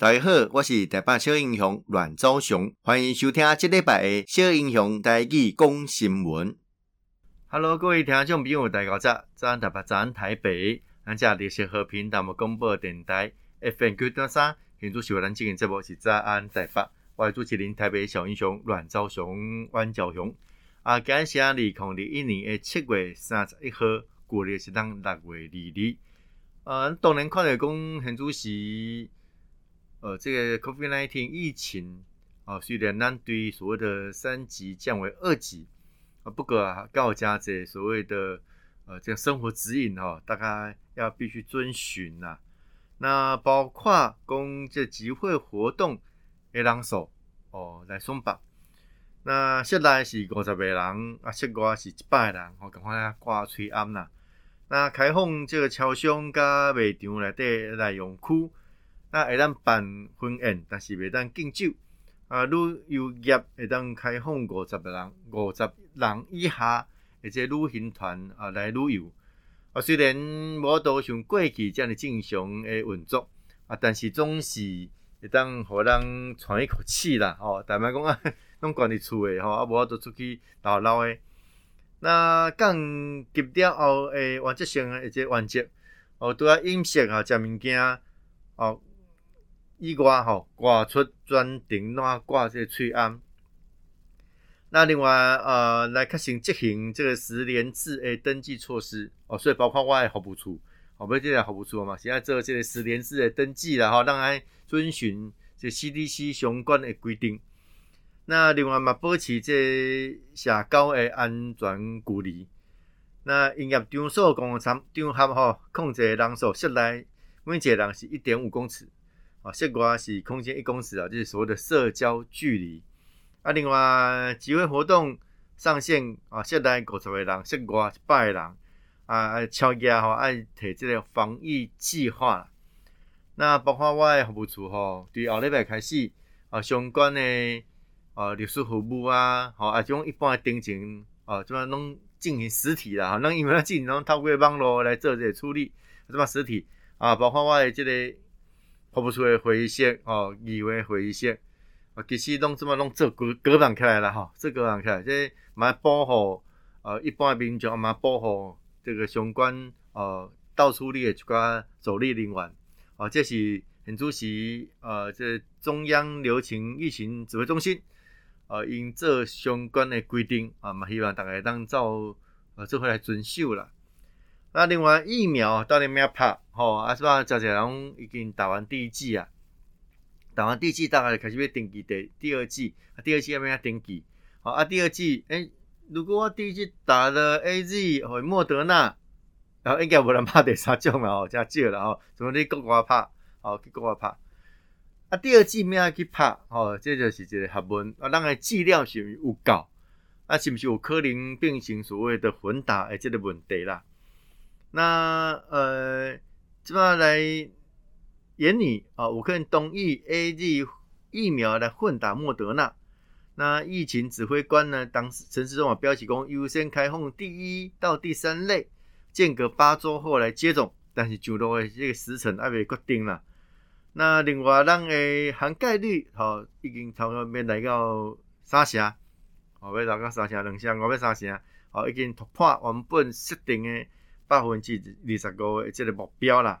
大家好，我是台北小英雄阮昭雄，欢迎收听这礼拜的小英雄台语讲新闻。Hello，各位听众朋友，大家早，早安台北，早安台北，咱这里是和平淡薄广播电台 FM 九点三，现主持咱今天节目是早安台北，我是主持人台北小英雄阮昭雄、阮昭雄。啊，今日是二零二一年的七月三十一号，过日是当六月二日。呃，当然看到讲现主是。呃，这个 COVID-19 疫情啊，虽然咱对所谓的三级降为二级啊，不过啊，告家这所谓的呃这个生活指引哈，大概要必须遵循呐。那包括公这集会活动的人数哦来松绑。那室内是五十个人啊，室外是一百人，我，赶快来挂催暗呐。那开放这个超商加卖场内底内容区。那会当办婚宴，但是袂当敬酒。啊，旅游业会当开放五十个人，五十人以下，或者旅行团啊来旅游。啊，虽然无都像过去这样的正常诶运作，啊，但是总是会当互人喘一口气啦。吼，但莫讲啊，拢关伫厝诶吼，啊，无都出去闹闹诶。那讲结了后诶，原则性诶，或者原则，哦，拄啊饮食啊，食物件，哦。以外吼，挂出专程哪挂这个翠安。那另外呃，来确行执行这个实联制诶登记措施哦，所以包括我诶服务处，哦，不是这个服务处嘛，现在做这个实联制诶登记了哈，让爱遵循这 CDC 相关的规定。那另外嘛，保持这社交诶安全距离。那营业场所公共场场合吼，控制人数室内每一个人是一点五公尺。啊，室外是空间一公尺啊，就是所谓的社交距离。啊，另外集会活动上限啊，室内五十个人，室外一百个人啊，超压吼爱提这个防疫计划。那包括我的服务处吼，对后礼拜开始啊，相关的啊律师服务啊，吼啊，种一般的定情啊，怎么拢进行实体啦，哈，那因为咱进行拢透过网络来做这个处理，怎么实体啊，包括我的这个。发不出的会议室哦，议会会议室啊，其实拢这么拢做隔隔板起来了哈，这隔板起来，这蛮保护呃一般民众，蛮保护这个相关呃到处的一寡走力人员啊，这是很主席呃这中央流行疫情指挥中心呃因这相关的规定啊，嘛希望大家当照呃这回来遵守了。那另外疫苗到底没有拍？吼，啊是吧？这些人已经打完第一剂啊，打完第一剂大概开始要登记第第二剂，啊第二剂要不要登记？好啊，第二剂，诶、欸，如果我第一剂打了 A Z 或莫德纳，然后应该无人拍第三种了吼，真少了吼，怎么你国外拍？哦，去国外拍。啊，第二剂没有去拍？吼，这就是一个学问，啊，咱个剂量是不是有够？啊，是不是有可能变成所谓的混打诶这个问题啦？那呃，怎么来研拟啊？我可以同意 AZ 疫苗来混打莫德纳。那疫情指挥官呢，当时陈时中啊，标起公优先开放第一到第三类，间隔八周后来接种。但是就落的这个时程还没决定了。那另外，咱的含盖率好，已经差不多要来到三成，好，要来到三成两成，我要三成，好，已经突破原本设定的。百分之二十五的这个目标啦，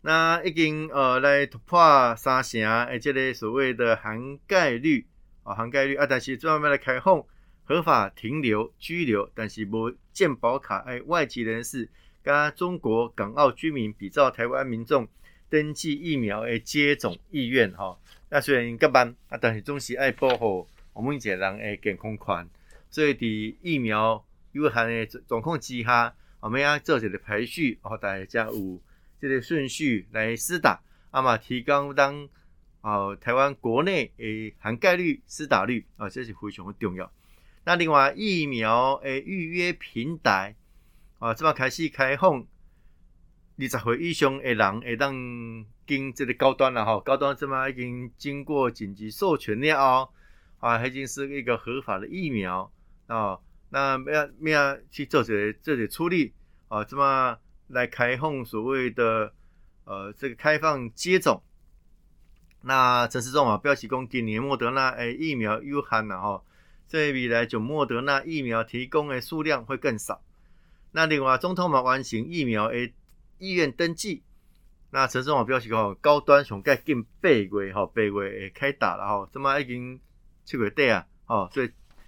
那已经呃来突破三成诶这个所谓的涵盖率啊，涵盖率啊，但是专门来开放合法停留居留，但是无健保卡诶，外籍人士加中国港澳居民比照台湾民众登记疫苗诶接种意愿哈，那虽然各班啊，但是总是爱保护我们一个人诶健康权，所以伫疫苗。有限的状况之下，我们要做一个排序，哦，大家有这个顺序来施打，啊嘛提高当哦台湾国内诶含盖率、施打率啊，这是非常的重要。那另外疫苗诶预约平台啊，这么开始开放，二十岁以上诶人会当经这个高端了哈，高端这么已经经过紧急授权了哦，啊，已经是一个合法的疫苗啊。那要要去做些这些处理啊？怎么来开放所谓的呃这个开放接种那陈时中啊表示讲，今年莫德纳诶疫苗有限了吼，所以未来就莫德纳疫苗提供的数量会更少。那另外，总统嘛完成疫苗诶意愿登记。那陈时中表示讲，高端上盖近八月吼，八月会开打了吼，这么已经七月底啊，吼，所以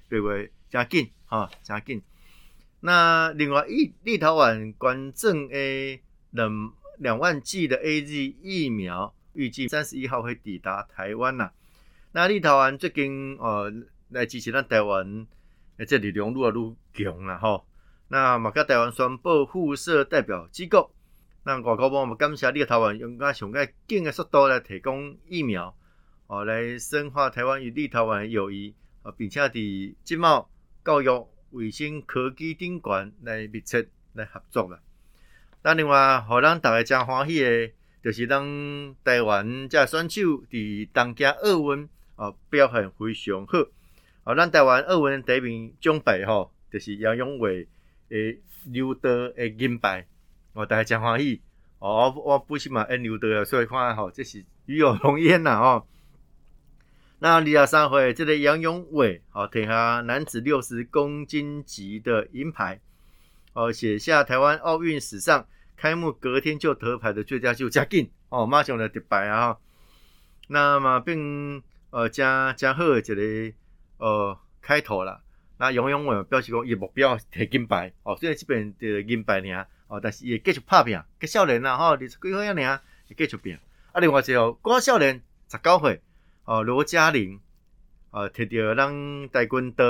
八月真紧吼，真紧。那另外，立立陶宛捐赠诶两两万剂的 AZ 疫苗。预计三十一号会抵达台湾呐。那立陶宛最近呃来支持咱台湾，诶，这力量愈来愈强了吼。那马甲台湾宣布互设代表机构，那外交部我们感谢立陶宛用个上个紧的速度来提供疫苗，哦，来深化台湾与立陶宛的友谊，啊，并且伫经贸、教育、卫生、科技等管来密切来合作啦。那另外，互咱大家真欢喜的。就是咱台湾这选手伫东京奥运哦表现非常好哦，咱台湾奥运第一名奖牌吼，就是杨永伟诶刘德诶金牌哦，大家真欢喜哦，我我不是嘛因刘德啊，所以看吼，这是与有荣焉呐吼。那二十三岁这个杨勇伟哦，摕下男子六十公斤级的银牌哦，写下台湾奥运史上。开幕隔天就得牌的最佳就加紧哦，马上来得牌啊！那么并呃加加贺这个呃开头了。那杨勇伟表示讲伊目标摕金牌哦，虽然这边的银牌尔哦，但是也继续拍拼，个少年啦吼，二十几岁啊尔也继续拼。啊，另外一个郭少年十九岁哦，罗嘉玲哦，摕着咱跆拳道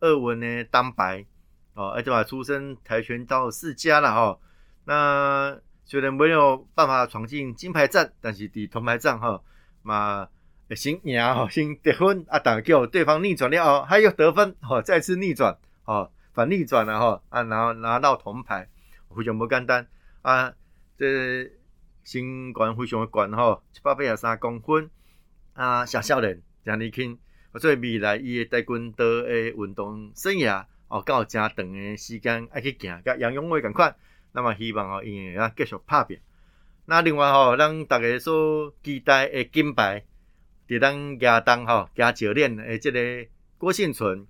奥运的单牌哦，而且嘛出身跆拳道世家了吼。那虽然没有办法闯进金牌战，但是伫铜牌战哈嘛先赢吼，先得分啊，打叫对方逆转了哦，还有得分哦，再次逆转哦，反逆转了哈啊，然后拿到铜牌，非常不简单啊，这身高非常的高吼，七百八十三公分啊，小少年真年轻，所以未来伊的跆拳道的运动生涯哦，够真长的时间爱去行，甲杨勇纬共款。那么希望哦，因为啊继续拍拼。那另外吼，咱大家所期待的金牌，伫咱亚当吼加教练诶，即个郭婞淳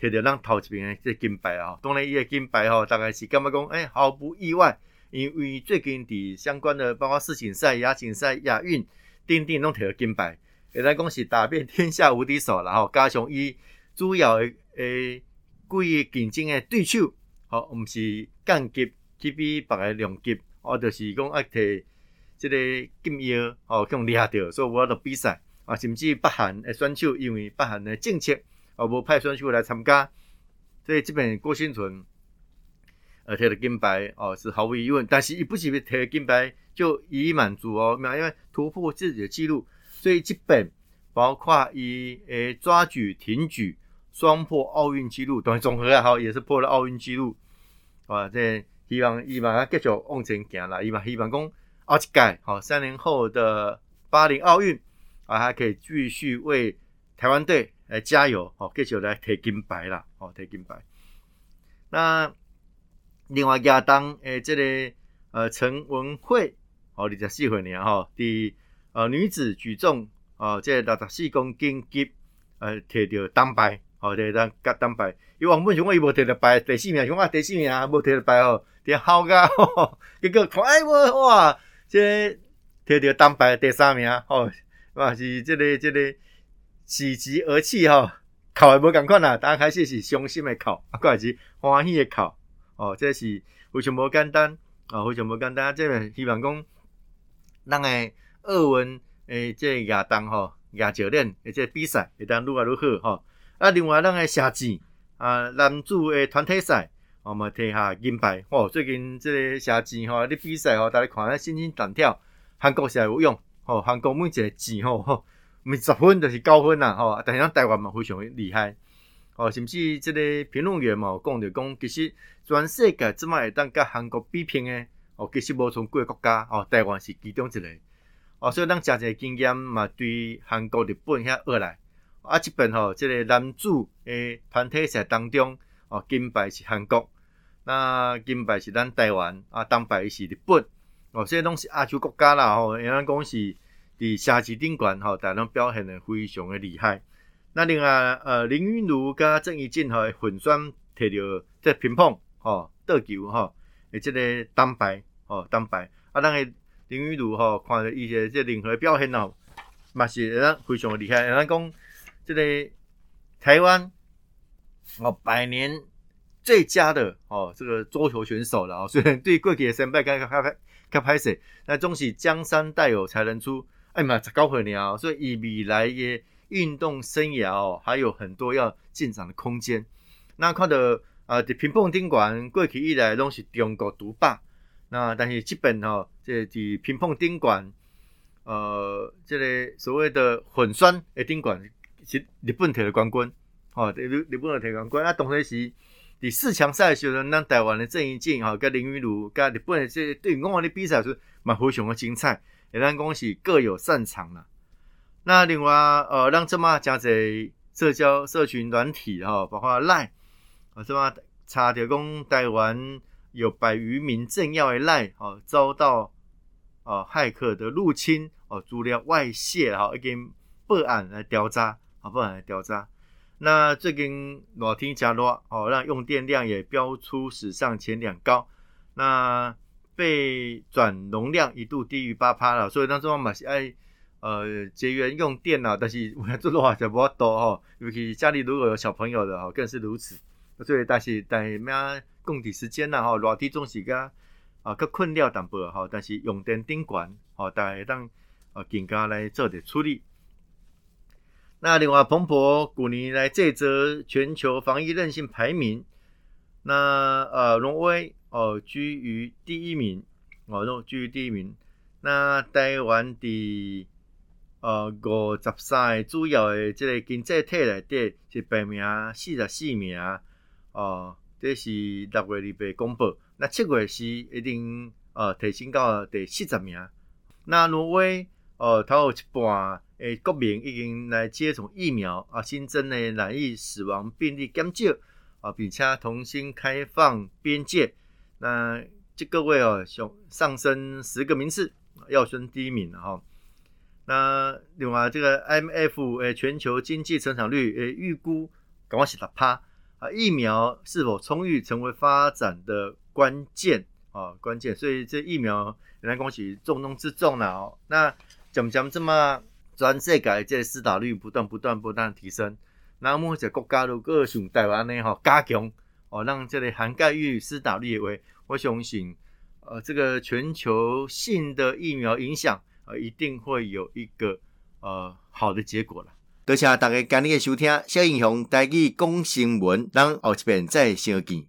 摕到咱头一名诶这金牌啊。当然伊诶金牌吼，大概是感觉讲诶毫不意外，因为最近伫相关的包括世锦赛、亚锦赛、亚运，等等拢摕到金牌，会当讲是打遍天下无敌手然后。加上伊主要诶诶几个竞争诶对手，吼毋是降级。去比别个两级，哦，就是讲爱摕即个金腰，哦，去互掠着，所以我要比赛，啊，甚至北韩诶选手因为北韩诶政策，哦，无派选手来参加，所以即边郭新淳，呃，摕了金牌，哦，是毫无疑问。但是伊不是摕金牌就已满足哦，因为突破自己的纪录，所以即边包括伊诶抓举、挺举双破奥运纪录，等于总和也好，也是破了奥运纪录，啊，这。希望伊嘛继续往前行啦，伊嘛希望讲后一届，好三年后的巴黎奥运啊，还可以继续为台湾队来加油，好继续来摕金牌啦，好摕金牌。那另外亚当诶，这个呃陈文慧，哦，二十四岁呢，吼，伫呃女子举重哦，即六十四公斤级呃摕到铜牌，好摕到甲铜牌。伊原本想讲伊无摕到牌，第四名想讲第四名无摕到牌哦。点好噶，结果看哎我哇，即摕到铜牌第三名吼，哇是即个即个喜极而泣吼，哭也无共款啦，刚开始是伤心的哭，啊，过来是欢喜的哭，哦，这是非常无简单，啊，非常无简单，即个希望讲，咱个奥运诶，这亚当吼亚教练诶，这比赛会当愈来愈好吼，啊，另外咱个射箭啊，男子诶团体赛。我们摕下银牌哦，最近即个射箭吼，啲比赛吼，大家看咧，心惊胆跳。韩国是有用，吼，韩国每一个箭吼，吼毋是十分就是九分啦，吼。但是咱台湾嘛非常厉害，哦，甚至即个评论员嘛讲着讲，其实全世界即摆会当甲韩国比拼诶，哦，其实无从几个国家，哦，台湾是其中一个，哦，所以咱真侪经验嘛，对韩国、日本遐学来，啊，即边吼，这个男子诶团体赛当中，哦，金牌是韩国。那金牌是咱台湾，啊，铜牌是日本，哦，这些拢是亚洲国家啦，吼，人家讲是伫城市顶悬吼，但拢表现得非常的厉害。那另外，呃，林昀儒甲郑怡静吼混双摕到这乒乓吼桌球吼，诶，即个铜牌吼铜牌。啊，咱诶林昀儒吼，看着伊个即任何表现哦，嘛是咱非常厉害。咱讲即个台湾哦，百年最佳的哦，这个桌球选手了哦。虽然对过去的先辈较较较较歹势，但总是江山代有才能出。哎嘛，十九岁了，所以以未来的运动生涯哦，还有很多要进展的空间。那看到啊，伫乒乓顶馆过去以来拢是中国独霸。那但是这边吼，这在乒乓顶悬，呃，这个所谓的混双的顶悬是日本摕的冠军，吼，日日本摕冠军。啊，当时是第四强赛的时候，咱台湾的郑怡静吼，跟林昀儒，跟日本的这对我的比赛是蛮非常的精彩。也咱讲是各有擅长啦。那另外，呃，让这么加在社交社群软体哈，包括 Line，啊，这么查到讲台湾有百余名政要的赖哦，遭到哦骇客的入侵，哦，资料外泄，哈，已经报案来调查，啊，报案来调查。那最近热天加热，哦，让用电量也飙出史上前两高。那备转容量一度低于八趴了，所以当中嘛是爱呃节约用电啦，但是我 做的话就不多哈，尤其家里如果有小朋友的哈，更是如此。所以但是但咩供体时间呐哈，热天总是个啊较困了淡薄吼，但是用电顶悬吼，大家当呃更加来做点处理。那另外彭博去年来这则全球防疫韧性排名，那呃挪威。哦，居于第一名，哦，居于第一名。那台湾的呃五十三主要的这个经济体内底是排名四十四名，哦，这是六月二八公布。那七月是一定呃提升到第四十名。那挪威呃，它有一半诶国民已经来接种疫苗啊，新增的染疫死亡病例减少啊，并且重新开放边界。那这个位哦，上上升十个名次，要升第一名了哈。那另外这个 M F 诶全球经济成长率诶预估，赶快是六趴啊。疫苗是否充裕成为发展的关键啊，关键。所以这疫苗人家讲是重中之重了哦。那讲讲这么全世界这施打率不断不断不断提升，那么这国家如果像台湾呢哈加强。哦，让这里涵盖率、施打率为，我相信，呃，这个全球性的疫苗影响，呃，一定会有一个呃好的结果了。多谢大家今日的收听，小英雄带去讲新闻，咱后一遍再相见。